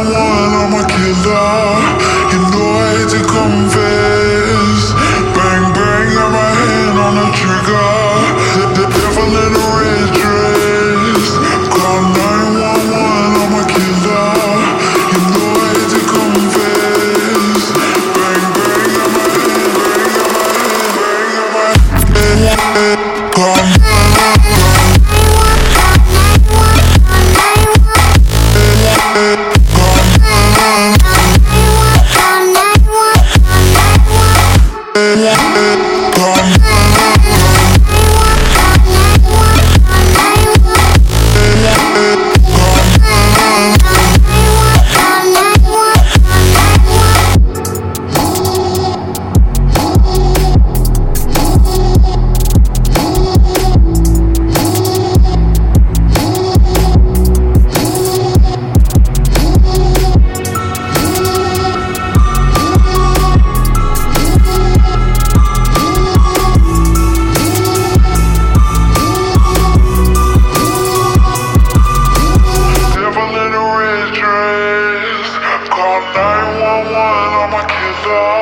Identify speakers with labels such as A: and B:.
A: one, I'm a killer. You know I hate to confess. one on my kids